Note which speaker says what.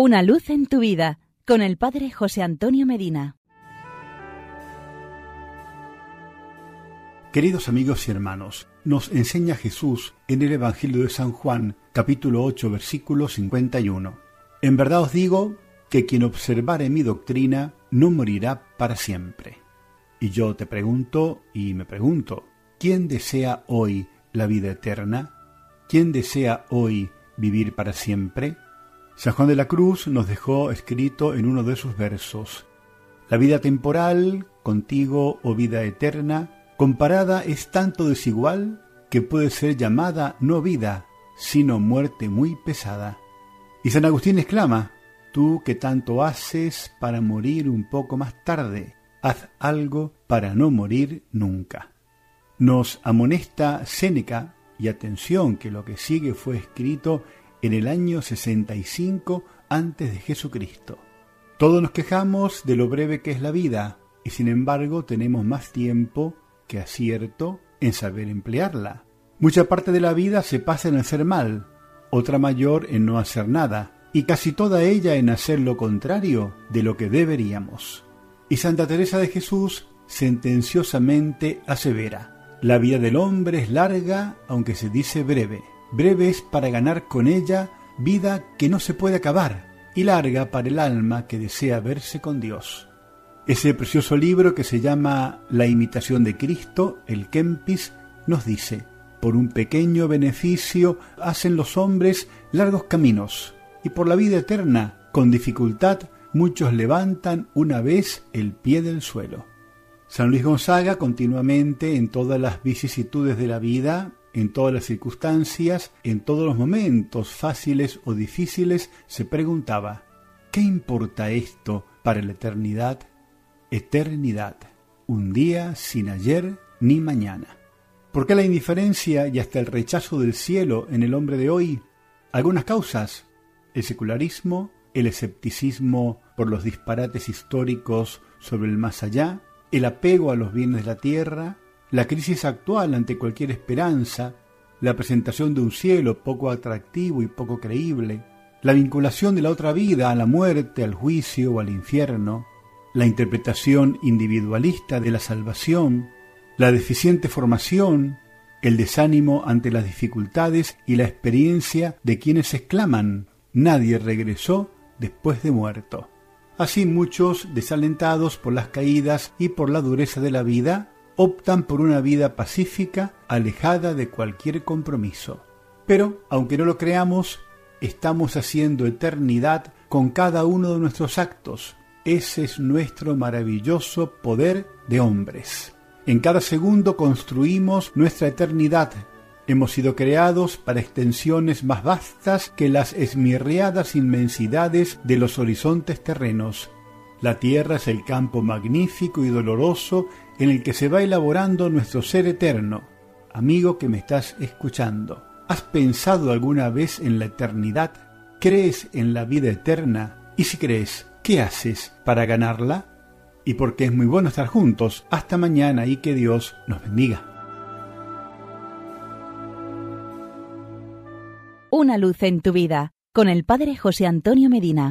Speaker 1: Una luz en tu vida con el Padre José Antonio Medina.
Speaker 2: Queridos amigos y hermanos, nos enseña Jesús en el Evangelio de San Juan, capítulo 8, versículo 51. En verdad os digo que quien observare mi doctrina no morirá para siempre. Y yo te pregunto y me pregunto, ¿quién desea hoy la vida eterna? ¿Quién desea hoy vivir para siempre? San Juan de la Cruz nos dejó escrito en uno de sus versos, La vida temporal, contigo o vida eterna, comparada es tanto desigual que puede ser llamada no vida, sino muerte muy pesada. Y San Agustín exclama, Tú que tanto haces para morir un poco más tarde, haz algo para no morir nunca. Nos amonesta Séneca, y atención que lo que sigue fue escrito en el año 65 antes de Jesucristo. Todos nos quejamos de lo breve que es la vida y sin embargo tenemos más tiempo que acierto en saber emplearla. Mucha parte de la vida se pasa en hacer mal, otra mayor en no hacer nada y casi toda ella en hacer lo contrario de lo que deberíamos. Y Santa Teresa de Jesús sentenciosamente asevera, la vida del hombre es larga aunque se dice breve breves para ganar con ella vida que no se puede acabar y larga para el alma que desea verse con Dios. Ese precioso libro que se llama La imitación de Cristo, el Kempis, nos dice, por un pequeño beneficio hacen los hombres largos caminos, y por la vida eterna, con dificultad, muchos levantan una vez el pie del suelo. San Luis Gonzaga continuamente en todas las vicisitudes de la vida en todas las circunstancias, en todos los momentos fáciles o difíciles, se preguntaba, ¿qué importa esto para la eternidad? Eternidad, un día sin ayer ni mañana. ¿Por qué la indiferencia y hasta el rechazo del cielo en el hombre de hoy? Algunas causas, el secularismo, el escepticismo por los disparates históricos sobre el más allá, el apego a los bienes de la tierra, la crisis actual ante cualquier esperanza, la presentación de un cielo poco atractivo y poco creíble, la vinculación de la otra vida a la muerte, al juicio o al infierno, la interpretación individualista de la salvación, la deficiente formación, el desánimo ante las dificultades y la experiencia de quienes exclaman nadie regresó después de muerto. Así muchos, desalentados por las caídas y por la dureza de la vida, optan por una vida pacífica, alejada de cualquier compromiso. Pero, aunque no lo creamos, estamos haciendo eternidad con cada uno de nuestros actos. Ese es nuestro maravilloso poder de hombres. En cada segundo construimos nuestra eternidad. Hemos sido creados para extensiones más vastas que las esmirriadas inmensidades de los horizontes terrenos. La tierra es el campo magnífico y doloroso en el que se va elaborando nuestro ser eterno. Amigo que me estás escuchando, ¿has pensado alguna vez en la eternidad? ¿Crees en la vida eterna? Y si crees, ¿qué haces para ganarla? Y porque es muy bueno estar juntos, hasta mañana y que Dios nos bendiga.
Speaker 1: Una luz en tu vida con el Padre José Antonio Medina.